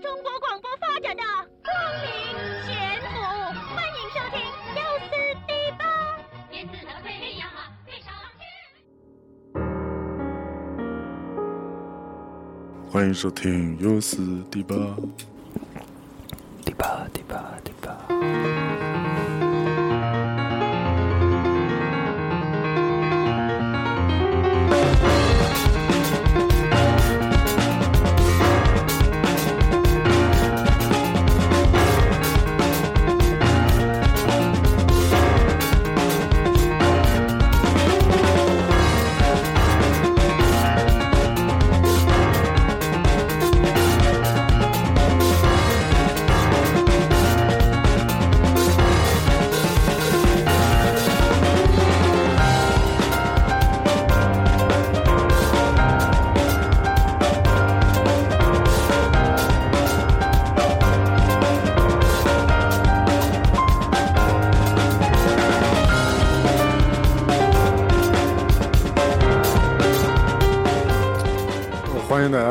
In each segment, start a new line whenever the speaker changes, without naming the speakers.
中国广播发展的光明前途。欢迎收听优思迪吧。电子的飞呀，飞上天。
欢迎收听优思迪吧。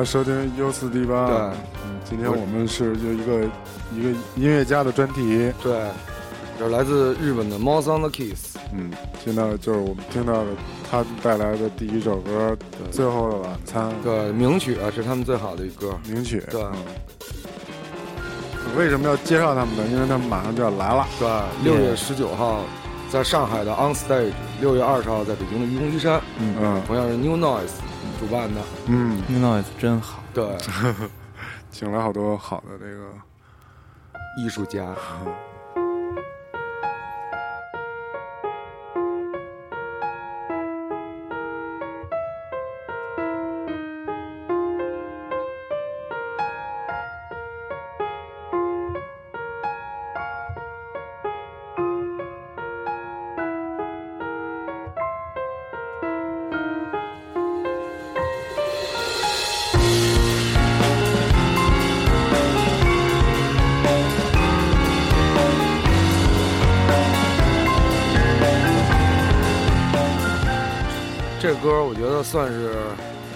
收听优四 D 八。
对
嗯，今天我们是就一个一个音乐家的专题。
对，这是来自日本的 Mouse on the Kiss。
嗯，现在就是我们听到的他带来的第一首歌《最后的晚餐》
对，名曲啊是他们最好的一歌。
名曲。
对
嗯为什么要介绍他们呢？因为他们马上就要来了。
对，六月十九号在上海的 On Stage，六月二十号在北京的愚公移山，
嗯
同样是 New Noise 主办的。
嗯
Noise 真好，
对，
请了好多好的这个。
艺术家。算是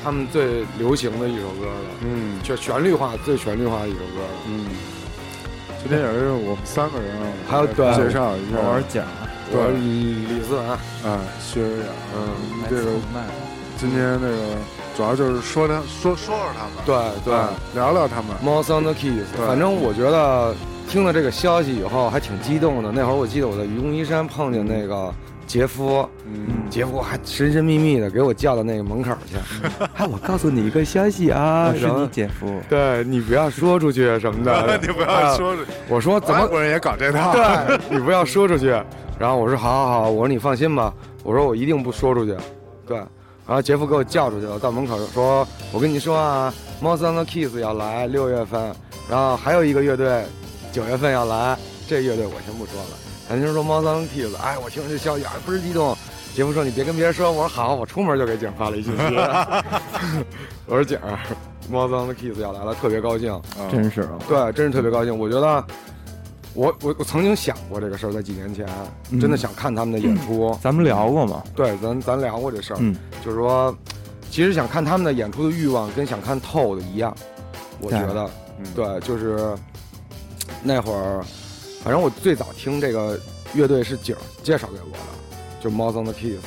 他们最流行的一首歌了，
嗯。
就旋律化最旋律化的一首歌了。
嗯。今天也是我们三个人啊，
还有对。
介绍一下。
我是蒋，
我是李思文，
啊，薛雅，
嗯，
这个
麦，
今天那个主要就是说他说说说他们，
对对。
啊聊聊他们
，Mouse on the Keys，
对。
反正我觉得听了这个消息以后还挺激动的。那会儿我记得我在愚公移山碰见那个杰夫，
嗯，
杰夫还神神秘秘的给我叫到那个门口去，哎，我告诉你一个消息啊，
是
然后
你姐夫，
对你不要说出去什么的，
你不要说这，
我说怎么
外国人也搞这套，
对你不要说出去。然后我说好好好，我说你放心吧，我说我一定不说出去。对，然后杰夫给我叫出去了，到门口说：“我跟你说啊 the Kiss 要来六月份，然后还有一个乐队九月份要来，这乐队我先不说了。咱就说 Mouse on the Kiss，哎，我听着这消息啊，倍儿激动。杰夫说你别跟别人说，我说好，我出门就给景发了一信息。我说景儿，Mouse on the Kiss 要来了，特别高兴。
啊
真是啊，
对，真是特别高兴。我觉得，我我我曾经想过这个事儿，在几年前，
嗯
真的想看他们的演出。
咱们聊过吗，
对，咱咱聊过这事儿，
嗯，
就是说，其实想看他们的演出的欲望跟想看透的一样，我觉得，
嗯
对，就是那会儿，反正我最早听这个乐队是景儿介绍给我的，就 Mouse on the Kiss。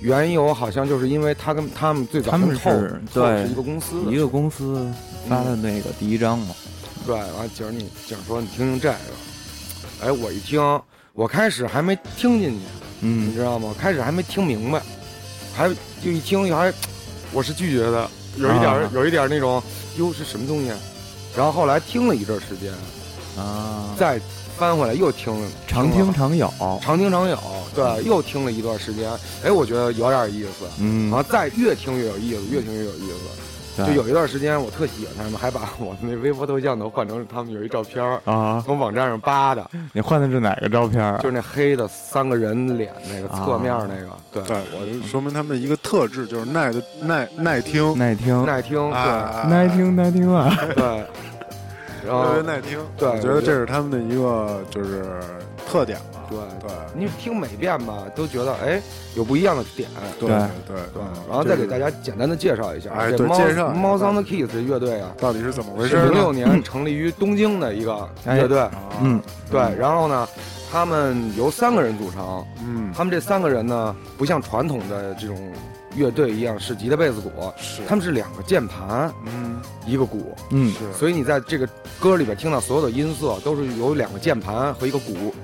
缘由好像就是因为他跟他们最早
他们
跟透
是对
是一个公司的
一个公司发的那个第一张嘛，
对，完了景儿你景儿说你听听这个，哎，我一听，我开始还没听进去，嗯你
嗯，
知道吗？开始还没听明白，还就一听还，我是拒绝的，有一点有一点儿那种，哟是什么东西？然后后来听了一阵儿时间，
啊，
再翻回来又听了，
常
听了
听常有，
常听常有，对，又听了一段时间，哎，我觉得有点意思，
嗯。
然，后再越听越有意思，越听越有意思。就有一段时间我特喜欢他们，还把我的那微博头像都换成他们有一照片儿，
啊，
从网站上扒的，
你换的是哪个照片啊？
就是那黑的三个人脸那个侧面那个，对，
对，我就说明他们一个特质就是耐的耐耐听，
耐听，
耐听，对。
啊
耐听，耐听啊！
对。然后
特别耐听。
对
我觉得这是他们的一个就是特点吧。
对
对
你听每遍吧，都觉得哎有不一样的点。
对
对
对
然后再给大家简单的介绍一下，
哎
这猫
对介绍
猫 Sound Kids 这乐队啊，
到底是怎么回事
零六年成立于东京的一个乐队。
啊
嗯，
对，然后呢，他们由三个人组成，
嗯，
他们这三个人呢，不像传统的这种乐队一样是吉他、贝斯、鼓，
是。
他们是两个键盘
嗯。
一个鼓，
嗯，
是，
所以你在这个歌里边听到所有的音色都是由两个键盘和一个鼓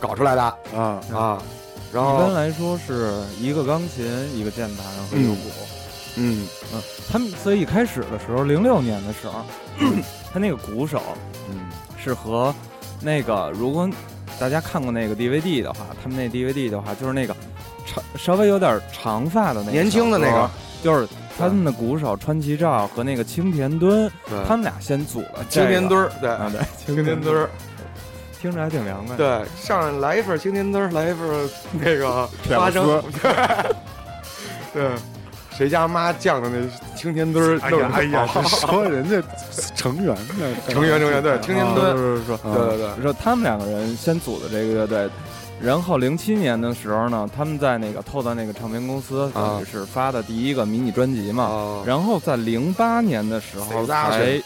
搞出来的。
啊。
啊。然后
一般，来说是一个钢琴、一个键盘和一个鼓。
嗯。
他们所以一开始的时候，零六年的时候，他那个鼓手
嗯。
是和那个，如果大家看过那个 DVD 的话，他们那 DVD 的话就是那个长稍微有点长发的那个
年轻的那个，
就是他们的鼓手川崎照和那个青田敦，他们俩先组了
青
田
敦对，青田敦儿，
听着还挺凉快。，
对，上来一份青田敦儿，来一份那个花生，对，谁家妈酱的那青田墩儿，
哎呀哎呀，说人家成员呢，
成员成员对青年
啊
墩
是是是，
对对对，
说他们两个人先组的这个乐队，然后零七年的时候呢，他们在那个透的那个唱片公司，是发的第一个迷你专辑嘛。
啊，
然后在零八年的时候
谁扎
才
谁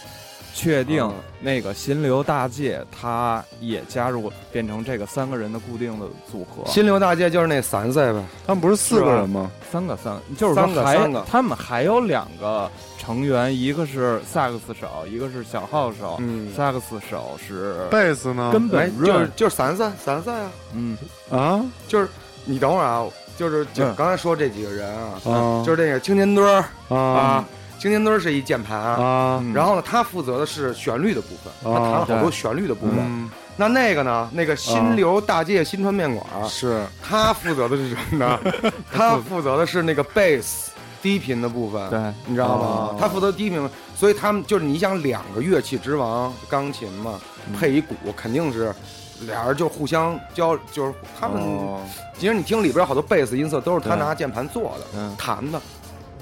确定
啊
那个心流大界他也加入，变成这个三个人的固定的组合。
心流大界就是那三岁呗，
他们不是四个人吗？
三个三，就是说
三个
还
三个。
他们还有两个成员，一个是萨克斯手，一个是小号手。
嗯，
萨克斯手是
贝斯呢？
根
哎
本，
就是就是三岁三岁啊，
嗯。
啊？
就是你等会儿啊，就是就
嗯。
刚才说这几个人啊，
啊。
就是那个青年墩儿
啊
啊，青年墩儿是一键盘。
啊
嗯
然后呢，他负责的是旋律的部分，他弹了好多旋律的部分。
嗯
那那个呢？那个新流大界新川面馆，
是
他负责的是什么呢？他负责的是那个贝斯低频的部分，
对，
你知道吗
哦？
他负责低频，所以他们就是你想两个乐器之王，钢琴嘛，
嗯
配一鼓，肯定是俩人就互相交，就是他们。
哦
其实你听里边好多贝斯音色都是他拿键盘做的，
嗯，
弹的，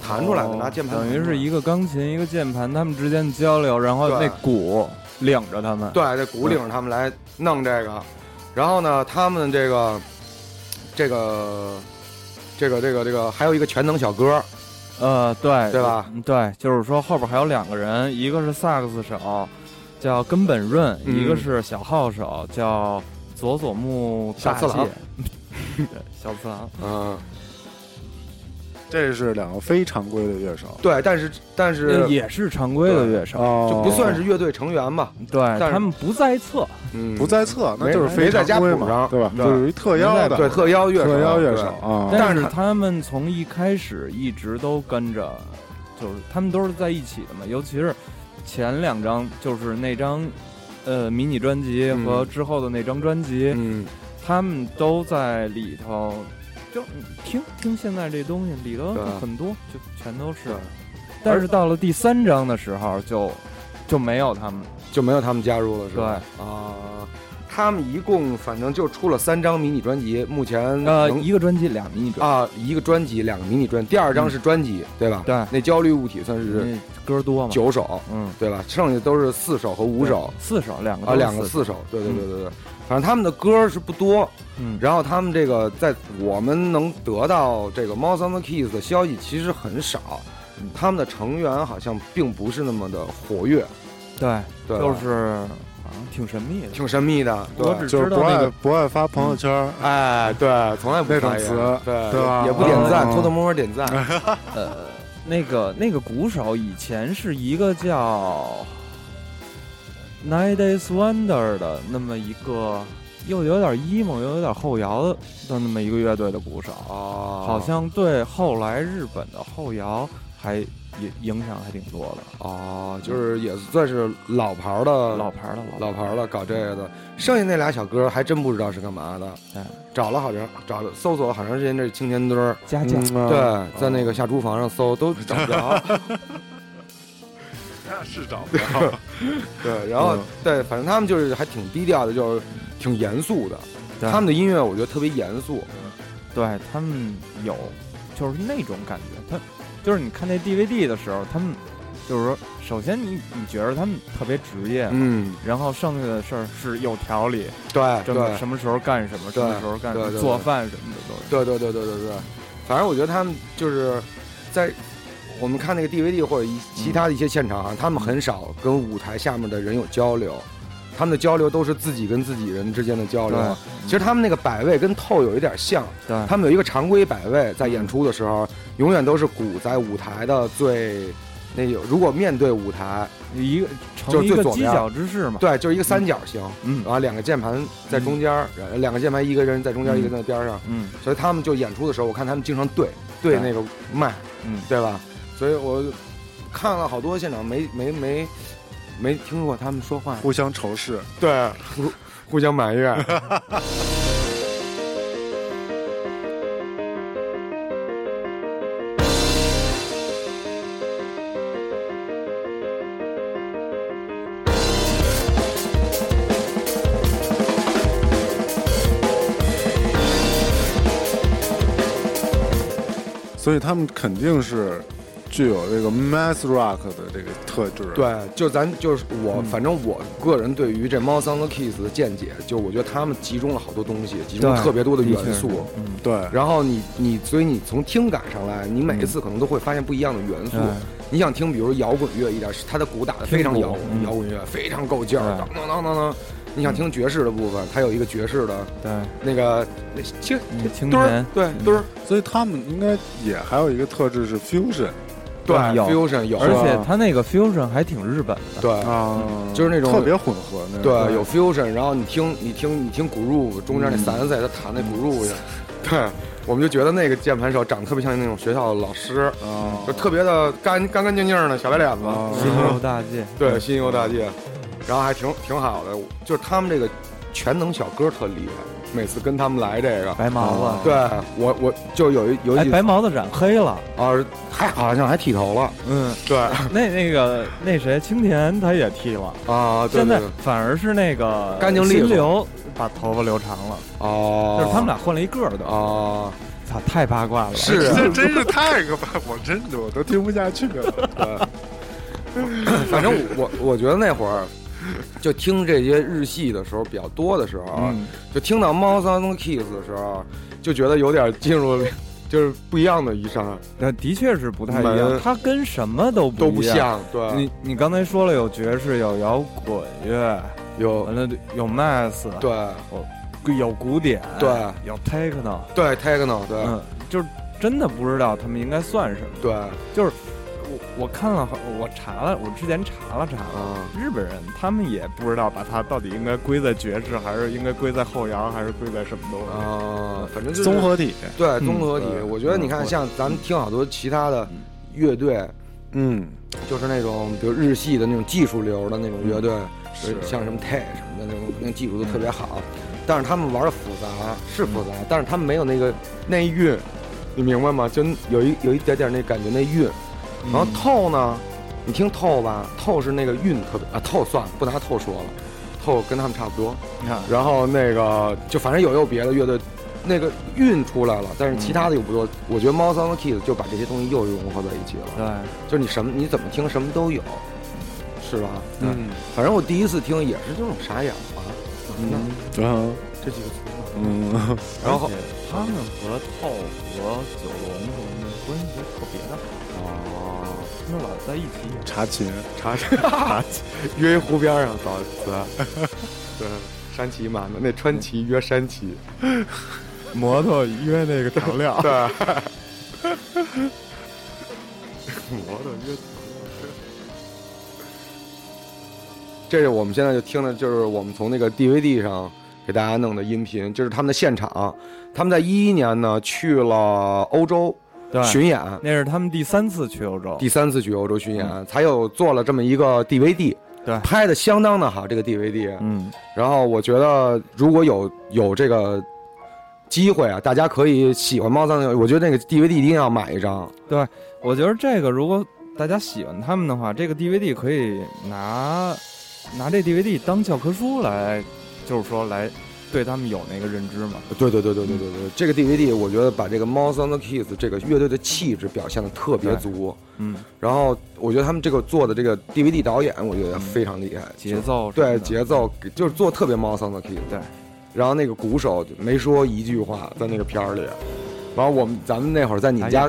弹出来的，
哦
拿键盘
等。于是一个钢琴一个键盘，他们之间的交流，然后那鼓领着他们。
对，这鼓领着他们来弄这个，然后呢，他们这个这个这个这个这个还有一个全能小哥，
呃，对，
对吧
嗯？对，就是说后边还有两个人，一个是萨克斯手，叫根本润，
嗯
一个是小号手，叫佐佐木大介
小次郎。
对，小次郎。
嗯，
这是两个非常规的乐手。
对，但是但
呃
是
也是常规的乐手，
哦。
就不算是乐队成员吧，
对
但是
他们不在册，
嗯，
不在册，那就是非
没在
常规嘛，
家谱上
对吧？
对
就是一特邀的，
对特邀乐手，
特邀乐手啊。
但是他
们从一开始一直都跟着，就是他们都是在一起的嘛，尤其是前两张，就是那张呃迷你专辑
嗯。
和之后的那张专辑，
嗯，
他们都在里头。就你听听现在这东西里头
对
很多，就全都是。但是到了第三章的时候，就就没有他们。
就没有他们加入了，是吧？
对
啊。他们一共反正就出了三张迷你专辑，目前
呃，一个专辑俩迷你专
啊一个专辑两个迷你专，第二张是专辑，对吧？
对
那焦虑物体算，是
歌多嘛？
九首，
嗯，
对吧？剩下都是四首和五首
四首，两个
啊，两个四首，对对对对对。反正他们的歌是不多，
嗯，
然后他们这个在我们能得到这个 Mouse on the Keys 的消息其实很少，他们的成员好像并不是那么的活跃，
对，
对吧，
就是好像挺神秘的。
挺神秘的。
我
对
只知道
就是不爱
那个
不爱发朋友圈，
哎，对，从来不
那种
发言
词
对
对吧
也不点赞，
嗯
偷偷摸摸点赞。
呃，那个那个鼓手以前是一个叫 Nine Days Wonder 的那么一个，又有点 emo 又有点后摇的那么一个乐队的鼓手，
哦
好像对后来日本的后摇还影影响还挺多的。
哦，就是也算是老牌儿的
老牌儿的
老牌儿的搞这个的，剩下那俩小哥还真不知道是干嘛的。
哎
找了好长找了搜索了好长时间，这青年墩儿，
家教，
嗯啊
对，在那个下厨房上搜都找不着。
那是找不着。
对，然后
嗯
对，反正他们就是还挺低调的，就是挺严肃的。他们的音乐我觉得特别严肃。
对他们有就是那种感觉，他就是你看那 DVD 的时候，他们就是说，首先你你觉得他们特别职业，
嗯，
然后剩下的事儿是有条理，
对
这么什么时候干什么，什么时候干什么，做饭什么的都是。
对对对对对对，反正我觉得他们就是在我们看那个 DVD 或者一其他的一些现场啊，他们很少跟舞台下面的人有交流，他们的交流都是自己跟自己人之间的交流。
对，
其实他们那个摆位跟透有一点像，
对，
他们有一个常规摆位，在演出的时候，永远都是鼓在舞台的最那有，如果面对舞台，
一个
就
成一个犄
最左边。
角之势嘛。
对，就是一个三角形，
嗯。
然后两个键盘在中间儿，两个键盘一个人在中间，
嗯
一个在边上，
嗯。
所以他们就演出的时候，我看他们经常对对
对
那个麦，
嗯，
对吧？所以我看了好多现场，没没没没听过他们说话，
互相仇视。
对，互互相埋怨。
所以他们肯定是具有这个 math rock 的这个特质。，
对，就咱就是我，
嗯。
反正我个人对于这猫桑的 Kiss 的见解，就我觉得他们集中了好多东西，集中特别多的元素。
嗯，
对，
然后你你，所以你从听感上来，你每一次可能都会发现不一样的元素。
对。
你想听，比如摇滚乐一点，它的鼓打的非常摇摇滚乐，非常够劲儿，
对。
当当当当。当。你想听爵士的部分，它有一个爵士的
对，
那个那其实
嗯青
墩儿，对
嗯。
墩儿，
所以他们应该也还有一个特质是 fusion
对
有
fusion 有，
而且
吧
他那个 fusion 还挺日本的。
对
啊，
就是那种
特别混合那种。
对有 fusion，然后你听你听你听鼓 o 中间那
嗯
散在他弹那鼓 o 去，对，我们就觉得那个键盘手长得特别像那种学校的老师，
啊，
就特别的干干干净净的小白脸子，
啊
新游大界，
对，心游大界，然后还挺挺好的，就是他们这个全能小哥特厉害，每次跟他们来这个，
白毛
啊。
子，
对我我就有一有
哎，
一
白毛子染黑了。
啊，还好像还剃头了，
嗯，
对。
那那个那谁，青田他也剃了，
啊，对
现在反而是那个
干净利索。
新流把头发留长了，
哦，
就是他们俩换了一个儿的。
啊，
操，太八卦了。
是啊。
这真是太可怕，我真的我都听不下去了。
对，反正我我觉得那会儿。就听这些日系的时候比较多的时候，
嗯，
就听到猫桑 Kiss 的时候，就觉得有点进入了就是不一样的一上，
那的确是不太一样
门，
它跟什么都
都不
不一样。
像，对，
你你刚才说了有爵士，有摇滚乐，
有
完了有 math，
对
有古典，
对
有 techno，
对 techno 对、
嗯，就是真的不知道他们应该算什么。
对
就是我我看了，我查了，我之前查了查了，
啊
日本人他们也不知道把它到底应该归在爵士，还是应该归在后摇，还是归在什么东西。
啊，反正就是
综合体，
对综合体。
对
我觉得你看，
嗯
像咱们听好多其他的乐队，
嗯，
就是那种比如日系的那种技术流的那种乐队，
是
像什么 T 什么的那种，那技术都特别好。但是他们玩的复杂是复杂，但是他们没有那个那一韵，你明白吗？就有一有一点点那感觉那韵。
嗯
然后透呢，你听透吧，透是那个韵特别啊，透算了，不拿透说了，透跟他们差不多。
你看，
然后那个就反正有有别的乐队，那个韵出来了，但是其他的又不多。我觉得猫桑和 Kids 就把这些东西又融合在一起了，
对，
就是你什么你怎么听什么都有，是吧？
嗯
反正我第一次听也是这种傻眼了，
嗯，
啊，
这几个词嘛。
嗯，
然后
他们和透和九龙什么的关系特别的好，
哦，
他们老在一起。演。
查琴，
查查约一湖边上找词，对，山崎嘛，那川崎约山崎，
摩托约那个调料，
对，摩托约。这是我们现在就听的，就是我们从那个 DVD 上给大家弄的音频，就是他们的现场。他们在一一年呢去了欧洲
对，
巡演，
那是他们第三次去欧洲。
第三次去欧洲巡演，才有做了这么一个 DVD，
对
拍的相当的好，这个 DVD。
嗯，
然后我觉得如果有有这个机会啊，大家可以喜欢猫三的，我觉得那个 DVD 一定要买一张。
对我觉得这个如果大家喜欢他们的话，这个 DVD 可以拿拿这 DVD 当教科书来，就是说来对他们有那个认知嘛。
对对对对对对对，这个 DVD 我觉得把这个 Mouse on the Keys 这个乐队的气质表现的特别足。
嗯，
然后我觉得他们这个做的这个 DVD 导演，我觉得非常厉害，
节奏
对节奏就是做特别 Mouse on the Keys。
对，
然后那个鼓手没说一句话在那个片儿里。然后我们咱们那会儿在你们家，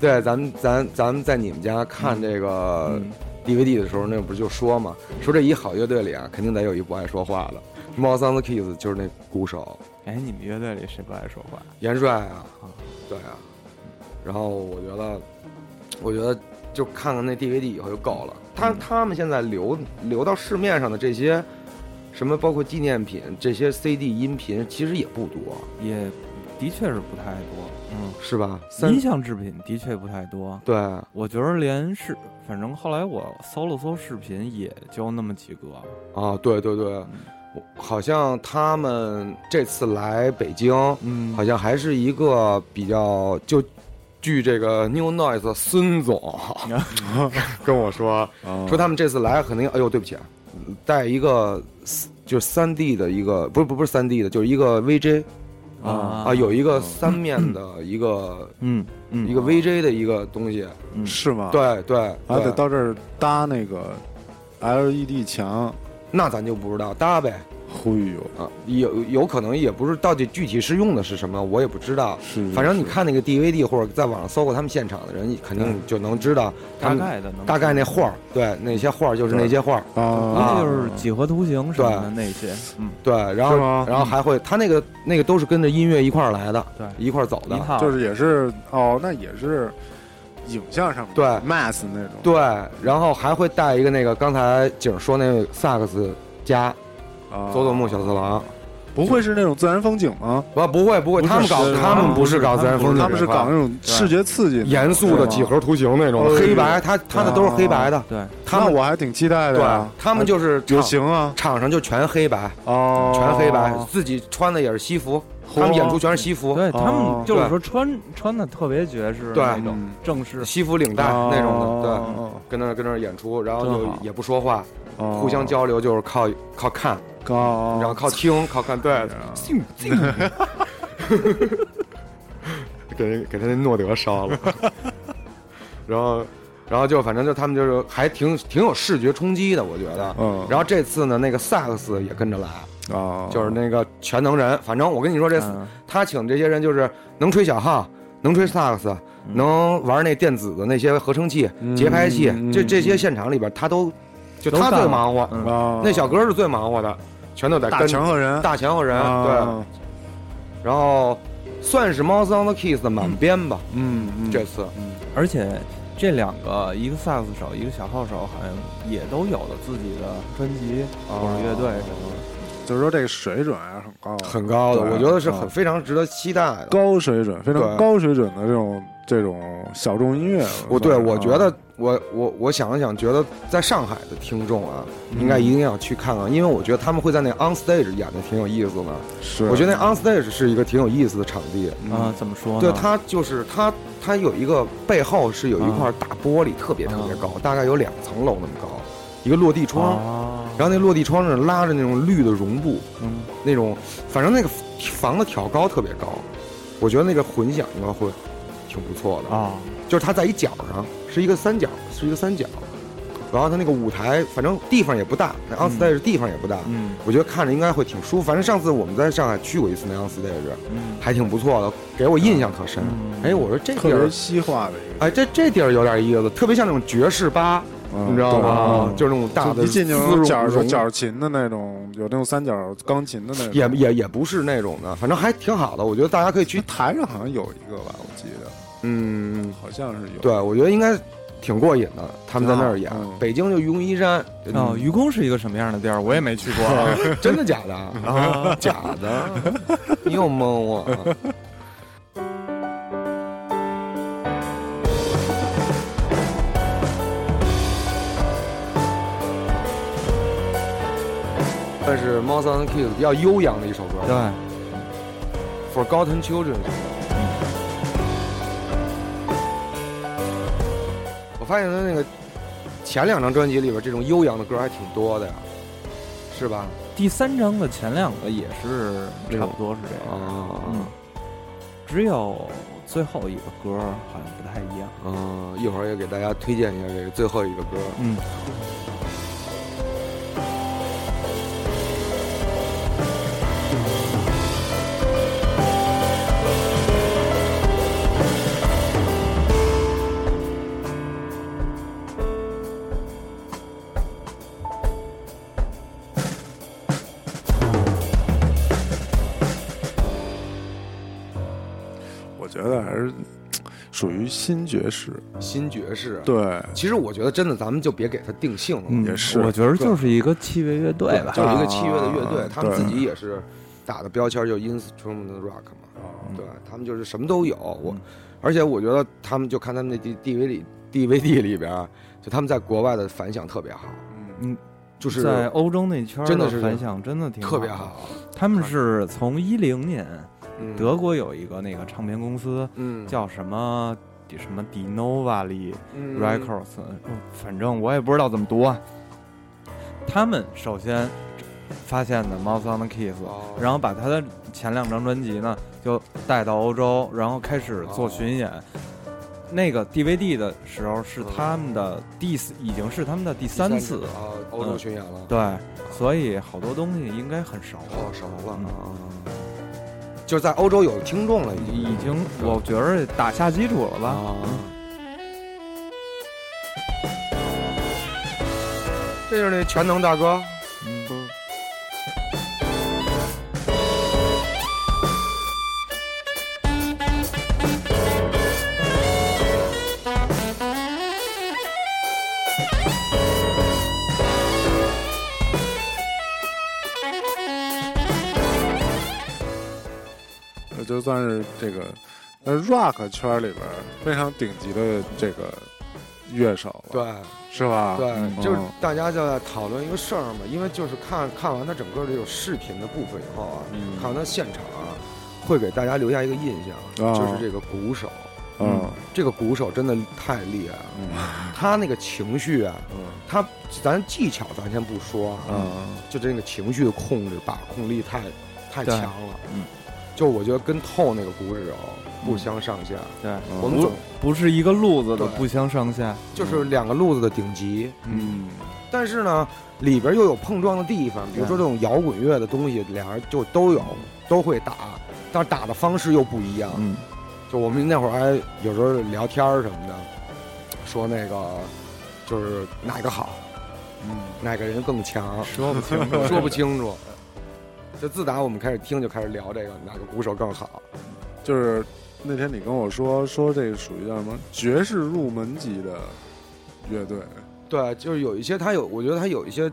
对，咱们咱咱们在你们家看这个 DVD 的时候，那不就说嘛，说这一好乐队里啊，肯定得有一不爱说话的。猫桑的 Kiss 就是那鼓手。
哎，你们乐队里谁不爱说话？
严帅啊，对啊。然后我觉得，我觉得就看看那 DVD 以后就够了。他他们现在留留到市面上的这些，什么包括纪念品这些 CD 音频，其实也不多，
也的确是不太多。嗯，
是吧？
音像制品的确不太多。
对，
我觉得连视，反正后来我搜了搜视频，也就那么几个。
啊，对对对，好像他们这次来北京，
嗯，
好像还是一个比较就，据这个 New Noise 孙总。跟我说，说他们这次来肯定，哎呦，对不起啊，带一个就是三 D 的一个，不是不不是三 D 的，就是一个 VJ。
啊。
啊，有一个三面的一个，
嗯。
嗯，一个 VJ 的一个东西，
是吗？
对对，
还得到这儿搭那个 LED 墙，
那咱就不知道搭呗。
忽悠
啊，有有可能也不是到底具体是用的是什么，我也不知道。
是，
反正你看那个 DVD 或者在网上搜过他们现场的人，肯定就能知道
大概的，
大概那画儿，对，那些画儿就是那些画儿
啊，
就是几何图形什么的那些，嗯，
对，然后然后还会他那个那个都是跟着音乐一块儿来的，
对，
一块儿走的，
就是也是哦，那也是影像上面
对
mass 那种，
对，然后还会带一个那个刚才景说那个萨克斯加。佐佐木小次郎，
不会是那种自然风景吗？
不，不会，不会。他们搞，他们不是搞自然风景，
他们是搞那种视觉刺激、
严肃的几何图形那种黑白。他他的都是黑白的。
对，
他们
我还挺期待的。
对，他们就是
有型啊，
场上就全黑白
哦，
全黑白，自己穿的也是西服，他们演出全是西服。
对他们就是说穿穿的特别爵士，
对
那种正式
西服领带那种的，对，跟那跟那演出，然后就也不说话，互相交流就是靠靠看。
高，
然后靠听，靠看，对，给给他那诺德烧了，然后，然后就反正就他们就是还挺挺有视觉冲击的，我觉得。
嗯。
然后这次呢，那个萨克斯也跟着来。
啊，
就是那个全能人。反正我跟你说，这他请这些人就是能吹小号，能吹萨克斯，能玩那电子的那些合成器、节拍器，这这些现场里边他都就他最忙活，那小哥是最忙活的。全都在跟大
强和人，
大强和人对，然后算是《Mouse on the Keys》的满编吧。
嗯，
这次，
而且这两个，一个萨克斯手，一个小号手，好像也都有了自己的专辑或者乐队什么的。
就是说这个水准还是很高，
很高的，我觉得是很非常值得期待的，
高水准，非常高水准的这种这种小众音乐。
我对我觉得，我我我想了想，觉得在上海的听众啊，应该一定要去看看，因为我觉得他们会在那 on stage 演的挺有意思的。
是，
我觉得那 on stage 是一个挺有意思的场地
啊。怎么说？
对，它就是它它有一个背后是有一块大玻璃，特别特别高，大概有两层楼那么高。一个落地窗，然后那落地窗上拉着那种绿的绒布，
嗯，
那种反正那个房子挑高特别高，我觉得那个混响应该会挺不错的
啊。
就是它在一角上，是一个三角，是一个三角，然后它那个舞台反正地方也不大，那 on stage 地方也不大，
嗯，
我觉得看着应该会挺舒服。反正上次我们在上海去过一次那 on stage，
嗯，
还挺不错的，给我印象可深。哎，我说这地
儿西化的一
个，哎，这这地儿有点意思，特别像那种爵士吧。你知道吗？就是那种大的，
角角琴的那种，有那种三角钢琴的那种，
也也也不是那种的，反正还挺好的。我觉得大家可以去
台上，好像有一个吧，我记得，
嗯，
好像是有。
对，我觉得应该挺过瘾的。他们在那儿演，北京就愚公移山。
哦，愚公是一个什么样的地儿？我也没去过，
真的假的？啊，假的？你又蒙我。但是《Mouse on the Keys》比较悠扬的一首歌。
对，《
Forgotten Children》。发现他那个前两张专辑里边，这种悠扬的歌还挺多的呀。是吧？
第三张的前两个也是差不多是这样，
啊，
嗯，只有最后一个歌好像不太一样。
嗯，一会儿也给大家推荐一下这个最后一个歌。
嗯，
新爵士。
新爵士，
对，
其实我觉得真的，咱们就别给他定性了。
嗯
也是
我觉得就是一个器乐乐队吧。
就是一个器乐的乐队
啊，
他们自己也是打的标签，就是 instrument rock 嘛。对他们就是什么都有。我
嗯，
而且我觉得他们就看他们那 D D V 里 DVD 里边，就他们在国外的反响特别好，
嗯，
就是
在欧洲那圈儿
真的是
反响真的挺
特别
好。他们是从一零年
嗯
德国有一个那个唱片公司
嗯
叫什么什么 Dinova 里
嗯
Records，嗯反正我也不知道怎么读啊。他们首先发现的 Mouse on the
哦
然后把他的前两张专辑呢就带到欧洲，然后开始做巡演。那个 DVD 的时候是他们的第四，已经是他们的第三次，
啊，欧洲巡演了，
对，所以好多东西应该很熟。
哦熟了
嗯
啊。就在欧洲有听众了，已经
已经，我觉得打下基础了吧？
啊。这就是那全能大哥，
算是这个呃 rock 圈里边非常顶级的这个乐手了，
对。
是吧？
对，
嗯
就是大家就在讨论一个事儿嘛，因为就是看看完他整个这种视频的部分以后啊，
嗯。
看完他现场啊，会给大家留下一个印象，
哦
就是这个鼓手，
嗯。
这个鼓手真的太厉害了，
嗯。
他那个情绪啊，
嗯。
他咱技巧咱先不说啊，
嗯。
就这个情绪的控制把控力太太强了，
嗯，
就我觉得跟透那个鼓手不相上下，
对，
我们总
不是一个路子的，不相上下。
就是两个路子的顶级，
嗯。
但是呢，里边又有碰撞的地方，比如说这种摇滚乐的东西，俩人就都有，都会打，但是打的方式又不一样。
嗯，
就我们那会儿还有时候聊天儿什么的，说那个就是哪个好，
嗯。
哪个人更强，
说不清楚，
说不清楚。就自打我们开始听，就开始聊这个哪个鼓手更好。
就是那天你跟我说说这个属于叫什么爵士入门级的乐队，
对，就是有一些他有，我觉得他有一些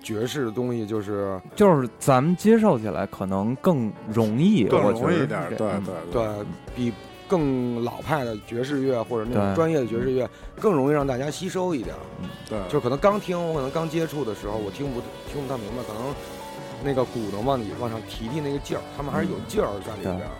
爵士的东西，就是
就是咱们接受起来可能更容易，
更
我觉得是
容易一点，对对
对比更老派的爵士乐或者那种专业的爵士乐更容易让大家吸收一点。
对，
就可能刚听，我可能刚接触的时候，我听不听不太明白，可能那个鼓能往里往上提提那个劲儿，他们还是有劲儿在里边儿，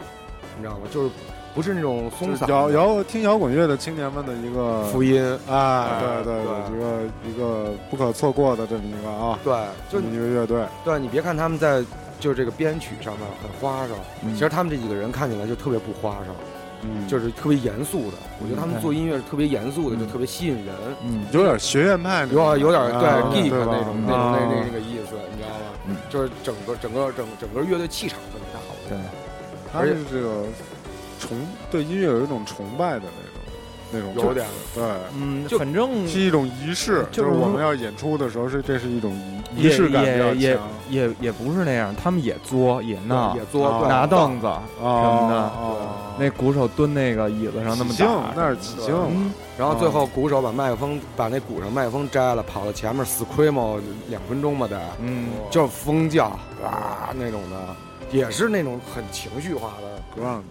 你知道吗？就是不是那种松散
摇摇听摇滚乐的青年们的一个
福音。
啊，
哎
对对
对
一个一个不可错过的这么一个啊，
对，就
这么一个乐队，
对你别看他们在就是这个编曲上面很花哨，
嗯
其实他们这几个人看起来就特别不花哨，
嗯
就是特别严肃的。我觉得他们
嗯
做音乐是特别严肃的，
嗯
就特别吸引人。
嗯，
有点学院派
有有点对
啊
geek 那种那种
啊
那那那个意思，你知道吗？
嗯
就是整个整个整整个乐队气场特别大，我觉
对
得。，
他是这个崇对音乐有一种崇拜的那种那种，
有点
对，
嗯，
就
反正
是一种仪式，
就
就是是我们要演出的时候是这是一种仪仪式感比较
也也
强
也也不是那样，他们也作也闹，
也做
啊
对
拿凳子
啊
什么的
啊
那鼓手蹲那个椅子上那么
起兴
打，
那是起兴
嗯，
然后最后鼓手把麦克风把那鼓上麦克风摘了，跑到前面 scream 两分钟吧得，
嗯，
就是疯叫啊那种的，也是那种很情绪化的
，grunge，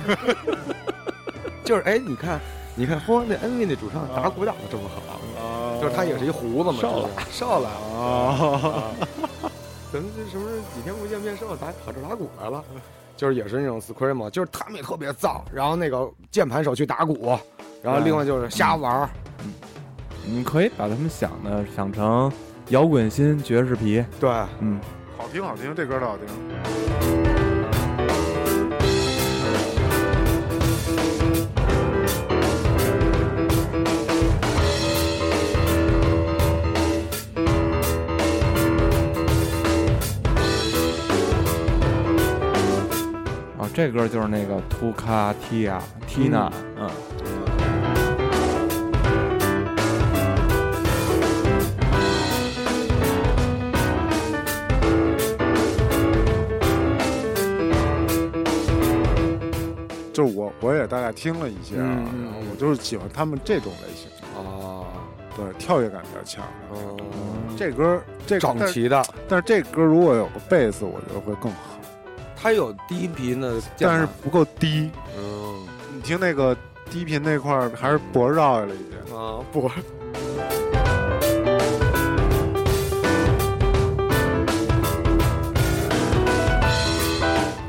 就是哎你看你看嚯那 N V 那主唱打鼓打的这么好，
啊
就是他也是一胡子嘛，
瘦了
就是瘦了。
啊，
咱们这什么时候几天不见面，瘦了打跑这打鼓来了，就是也是那种 scream，就是他们也特别燥，然后那个键盘手去打鼓，然后另外就是瞎玩儿，
你可以把他们想的想成摇滚新爵士皮，
对，
嗯，
好听好听，这歌儿特好听。
这歌就是那个图卡提亚缇娜，嗯，
就是我我也大概听了一些啊，
嗯嗯
然后我就是喜欢他们这种类型，
啊，
对，跳跃感比较强。
嗯，
这歌这
整齐的，
但是这歌如果有个贝斯，我觉得会更好，
它有低频的，
但是不够低。
嗯。
你听那个低频那块儿还是脖儿绕下来一点。
啊不，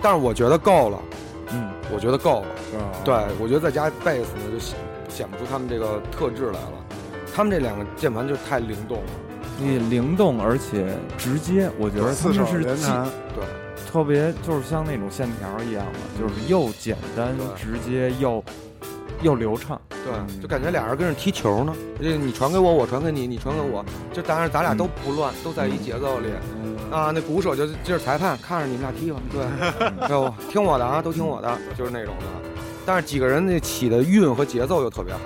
但是我觉得够了，
嗯，
我觉得够了。对，我觉得再加贝斯呢，就显显不出他们这个特质来了。他们这两个键盘就太灵动了，
你灵动而且直接，我觉得他们是既
连弹，
对，
特别就是像那种线条一样的，就是又简单直接又又流畅。
对，就感觉俩人跟着踢球呢。这你传给我，我传给你，你传给我，就当然咱俩都不乱，都在一节奏里
嗯
啊。那鼓手就就是裁判，看着你们俩踢吧，对，哎呦听我的啊，都听我的，就是那种的。但是几个人那起的韵和节奏又特别好。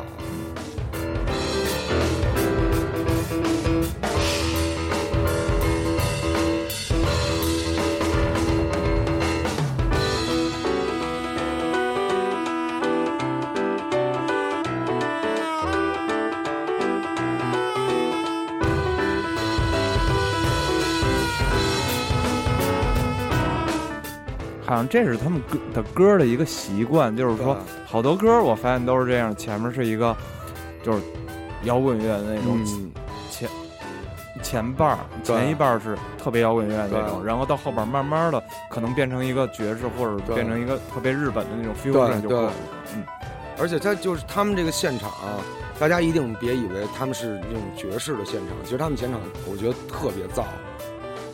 好像这是他们歌的歌的一个习惯，就是说好多歌我发现都是这样，前面是一个就是摇滚乐的那种
嗯，
前前半儿，前一半儿是特别摇滚乐的那种，然后到后边儿慢慢的可能变成一个爵士或者变成一个特别日本的那种 fusion 就
对
过来了。
而且他就是他们这个现场、啊，大家一定别以为他们是那种爵士的现场，其实他们现场我觉得特别燥。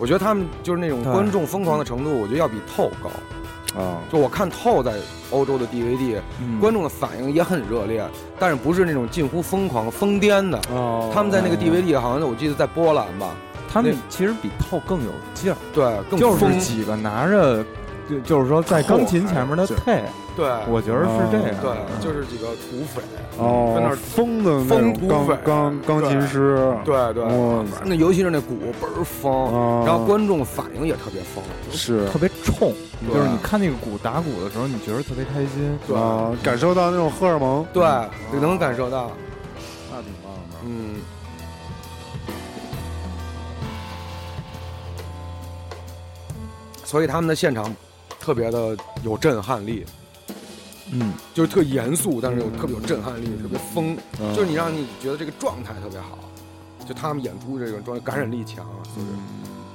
我觉得他们就是那种观众疯狂的程度，我觉得要比透高。
啊，
就我看透在欧洲的 DVD，
嗯。
观众的反应也很热烈，但是不是那种近乎疯狂、疯癫的。
哦。
他们在那个 DVD 好像我记得在波兰吧，
他们其实比透更有劲儿，
对，更
就
疯。
是几个拿着，就就是说在钢琴前面的
后
配，
对，
我觉得是这样。
对，就是几个土匪，
哦，
在那
疯的那
疯
种
土匪
钢钢钢琴师，
对对，
哇
那尤其是那鼓倍儿疯，
哦
然后观众反应也特别疯，
是
特别冲，就是你看那个鼓打鼓的时候，你觉得特别开心。
对
啊，感受到那种荷尔蒙，
对，你能感受到，
那挺棒的。
嗯。所以他们的现场特别的有震撼力，
嗯，
就是特严肃，但是又特别有震撼力，特别疯，
嗯。
就是你让你觉得这个状态特别好，就他们演出这个状态感染力强，就是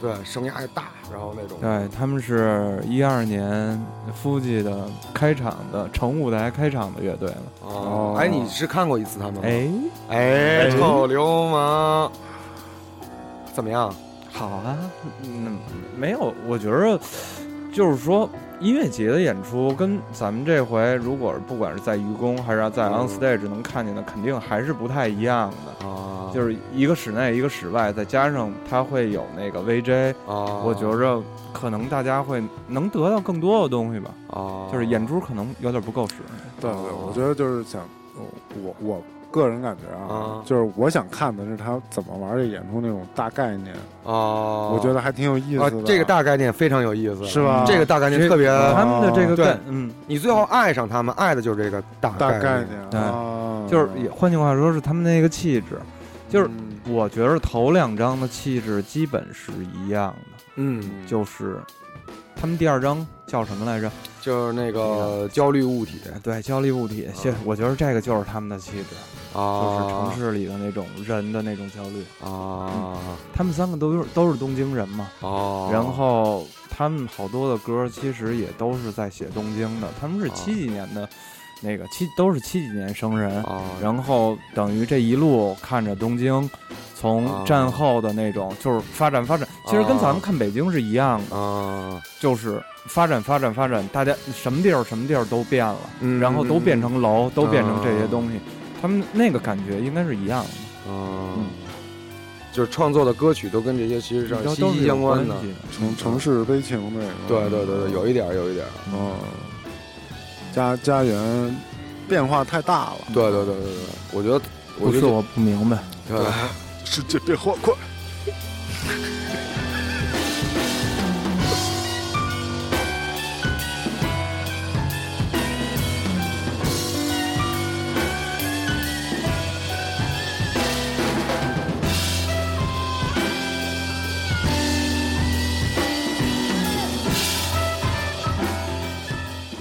对声压也大，然后那种。
对，他们是一二年夫妻的开场的成舞台开场的乐队了。
哦，哎，你是看过一次他们吗？
哎，
哎，臭流氓，怎么样？
好啊，嗯，没有，我觉得就是说音乐节的演出跟咱们这回如果不管是在愚公还是在 on
嗯
stage 能看见的，肯定还是不太一样的。
啊
就是一个室内，一个室外，再加上它会有那个 VJ，
啊，
我觉着可能大家会能得到更多的东西吧。
啊，
就是演出可能有点不够使。
对对，我觉得就是想，我我个人感觉啊
啊，
就是我想看的是他怎么玩这演出那种大概念，
啊，
我觉得还挺有意思的。，
啊这个大概念非常有意思，
是吧？
这个大概念特别，
他们的这个
对，
嗯，
你最后爱上他们，爱的就是这个大
大
概
概念
对
啊，
就是也换句话说，是他们那个气质。就是
嗯。
我觉得头两张的气质基本是一样的，
嗯，
就是他们第二张叫什么来着？
就是那个焦虑物体
对，焦虑物体。现我觉得这个就是他们的气质，就是
啊，
城市里的那种人的那种焦虑。
啊
他们三个都是都是东京人嘛，
哦，
然后他们好多的歌其实也都是在写东京的，他们是七几年的那个七都是七几年生人，
啊，
然后等于这一路看着东京从
啊
战后的那种就是发展发展，其实跟咱们看北京是一样的，
啊，
就是发展发展发展，大家什么地儿什么地儿都变了，
嗯
然后都变成楼，都变成这些
啊
东西，他们那个感觉应该是一样的，
嗯，就是创作的歌曲都跟这些其实上息息相关的。
城城市悲情那个，
对对对对，有一点儿有一点儿。
嗯，家家园变化太大了，
对对对对对，我觉得我觉得
不是我不明白，
对
世界变化快。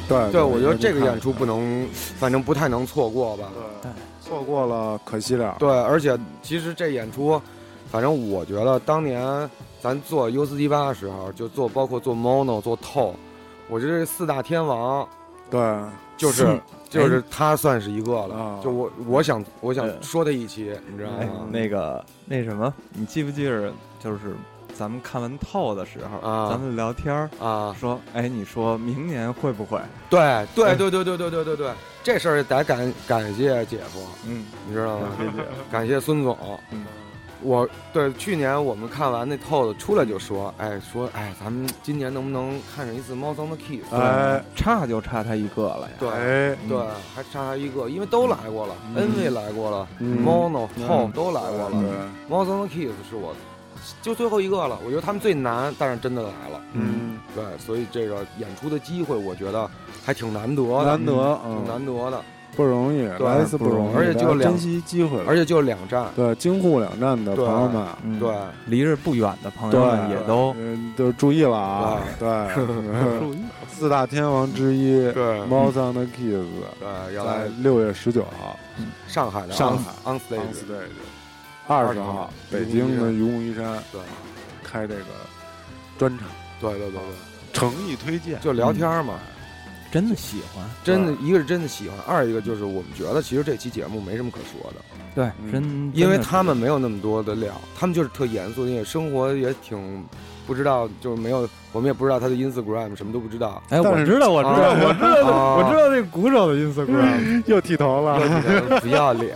对
对，我觉得这个演出不能，反正不太能错过吧。
对，错过了可惜了。
对，而且其实这演出，反正我觉得当年咱做 U 四 D 八的时候，就做包括做 Mono 做透，我觉得这四大天王
对，
就是
嗯
就是他算是一个了。
啊
就我我想我想
呃
说他一期，你知道
哎
吗？
那个那什么，你记不记着，就是咱们看完透的时候，
啊。
咱们聊天儿
啊，
说，哎，你说明年会不会？
对对对对对对对对对，这事儿得感感谢姐夫，
嗯，
你知道吗？
理解。
感谢孙总。
嗯。
我对去年我们看完那透的出来就说，哎说哎，咱们今年能不能看上一次《猫脏的 Kiss》？
哎
差就差他一个了呀。
对
哎，
对，还差他一个，因为都来过了
嗯。
恩惠来过了
嗯
，Mono、
嗯。
Tom 都来过
对
了，，猫脏的 Kiss 是我就最后一个了。我觉得他们最难，但是真的来了。
嗯，
对，所以这个演出的机会，我觉得还挺难得的，
难得，
挺
嗯，
难得的。
不容易，来一次不容易，
而且就
珍惜机会。了，
而且就两站，
对京沪两站的朋友们，
嗯。
对，
离着不远的朋友们也都
嗯都注意了啊，对，
注意。
四大天王之一，
对。
猫桑的 Kiss
对，要
在
来
六月十九号。
上海的
上海。
On
on stage，stage，二十号北京的愚公移山
对
开这个专场，
对对对对，
诚意推荐，
就聊天嘛。
真的喜欢，
真的，一个是真的喜欢，二一个就是我们觉得其实这期节目没什么可说的，
对，
嗯
真
因为他们没有那么多的料，他们就是特严肃，因为生活也挺不知道，就是没有，我们也不知道他的 Instagram 什么都不知道。
哎，我知道，我知道，
啊。
我知道，
啊。
我知道那鼓手的 Instagram。
又剃头了，
不要脸，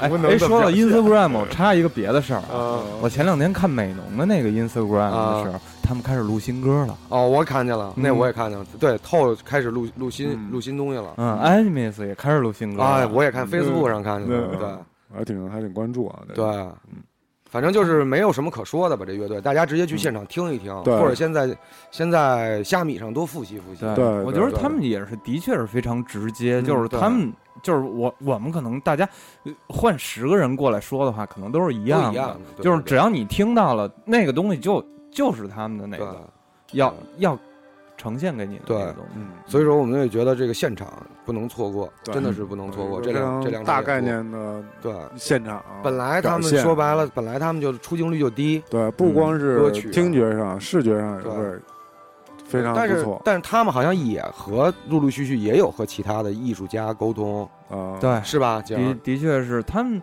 哎说到 Instagram，我插一个别的事儿啊。
啊。
我前两天看美农的那个 Instagram 的时候，他们开始录新歌了。
哦，我看见了，那
嗯
我也看见了，对，透开始录录新
嗯。
录新东西了。
嗯，Animus 也开始录新歌了。
哎，我也看
嗯。
Facebook 上看见
对
了，对。
我还挺还挺关注啊，这
对。
个，
反正就是没有什么可说的吧，这乐队，大家直接去现场听一听，
对。
或者现在先在虾米上多复习复习。
对，
对
我觉得他们也是的确是非常直接，
嗯
就是他们就是我我们可能大家呃换十个人过来说的话，可能都是一样的，
一样的，
就是只要你听到了那个东西就，就是他们的那
对
个要要呈现给你的那个
对。
嗯，
所以说我们也觉得这个现场不能错过，真的是不能错过这两这两场
大概。念的
对，
现场，
本来他们说白了，本来他们就出镜率就低，
对，不光是
歌曲啊。
听觉上、视觉上也
对。
会非常
但是
不错。
但是他们好像也和陆陆续续也有和其他的艺术家沟通，
啊，
对，
是吧？姐
的的确是他们，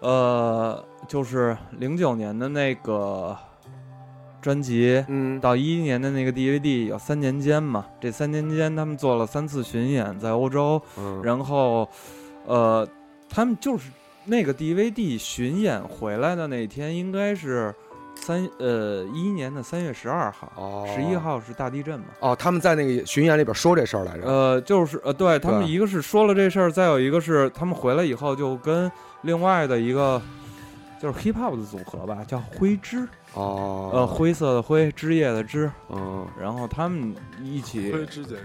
呃，就是零九年的那个专辑，
嗯，
到一一年的那个 DVD 有三年间嘛，这三年间他们做了三次巡演在欧洲，
嗯
然后，呃，他们就是那个 DVD 巡演回来的那天，应该是三呃一一年的三月十二号，
哦
十一号是大地震嘛。
哦，他们在那个巡演里边说这事儿来着。
呃，就是呃，对他们一个是说了这事儿，再有一个是他们回来以后就跟另外的一个就是 hip hop 的组合吧，叫灰枝，
哦，
呃，灰色的灰，枝叶的枝，
嗯，
然后他们一起
灰之节乐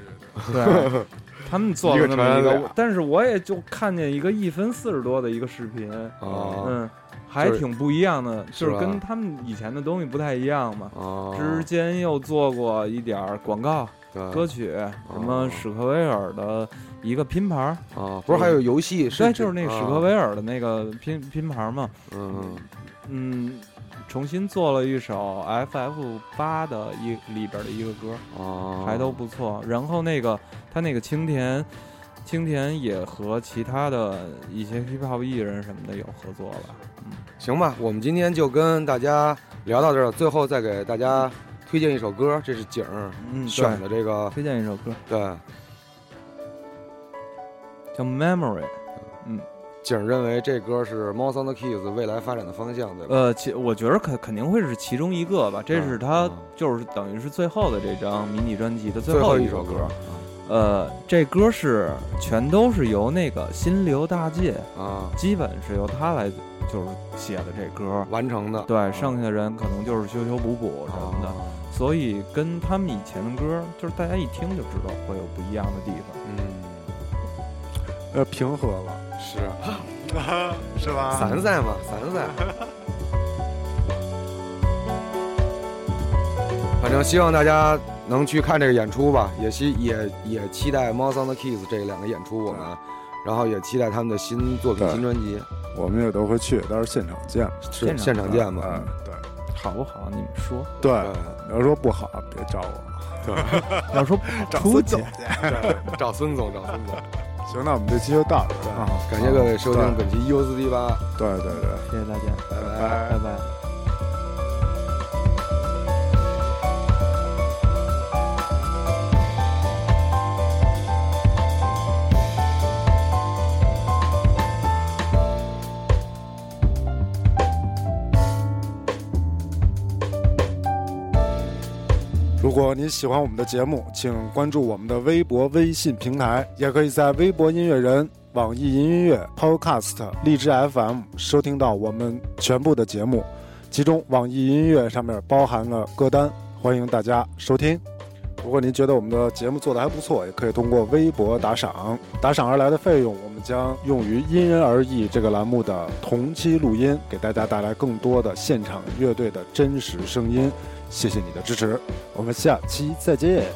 队，
对，他们做了那么一个但是我也就看见一个一分四十多的一个视频，
哦，
嗯，还挺不一样的，
是
就是跟他们以前的东西不太一样嘛。
哦，
之间又做过一点广告
对
歌曲，什么
哦
史克威尔的一个拼盘儿，
啊，不是还有游戏？
对，就是那个史克
啊
威尔的那个拼拼盘嘛。
嗯
嗯，重新做了一首 FF 八的一里边的一个歌，
哦，
还都不错。然后那个他那个青田，青田也和其他的一些 hip hop 艺人什么的有合作了。嗯，
行吧，我们今天就跟大家聊到这儿，最后再给大家推荐一首歌，这是景儿
嗯，
选的这个，
推荐一首歌。
对，
叫《Memory》。嗯，
景儿认为这歌是 m o s on the Keys 未来发展的方向，对吧？
呃，其我觉得肯肯定会是其中一个吧。这是他
嗯。
就是等于是最后的这张迷你专辑的
最
后一歌
首歌。
呃，这歌是全都是由那个心流大介，
啊，
基本是由他来就是写的这歌。
完成的，
对，
啊。
剩下的人可能就是修修补补什么的，
啊
所以跟他们以前的歌，就是大家一听就知道会有不一样的地方。
嗯，
呃，平和了，
是
是吧
散赛嘛，散赛。反正希望大家能去看这个演出吧，也希也也期待 m o s on the Keys 这两个演出我们，然后也期待他们的新作品、新专辑，
我们也都会去，到时候现场见。
是
现场
现场见吧。
嗯，对
好不好？你们说，
对
对，
你要说不好，别找我，对
要说
找
出去
孙总。
对找孙总，找孙总。
行，那我们这期就到这儿
啊，
感谢各位收听本期 U 四 D 八，
对对对，
谢谢大家，
拜
拜
拜拜。
果你喜欢我们的节目，请关注我们的微博、微信平台，也可以在微博音乐人、网易云音乐、Podcast、荔枝 FM 收听到我们全部的节目，其中网易音乐上面包含了歌单，欢迎大家收听。如果您觉得我们的节目做得还不错，也可以通过微博打赏，打赏而来的费用，我们将用于《因人而异》这个栏目的同期录音，给大家带来更多的现场乐队的真实声音。谢谢你的支持，我们下期再见。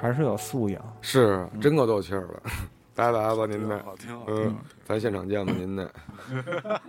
还是有素养。
是真够斗气儿的。拜拜吧，您的，
好听，
嗯。，咱现场见吧，您的。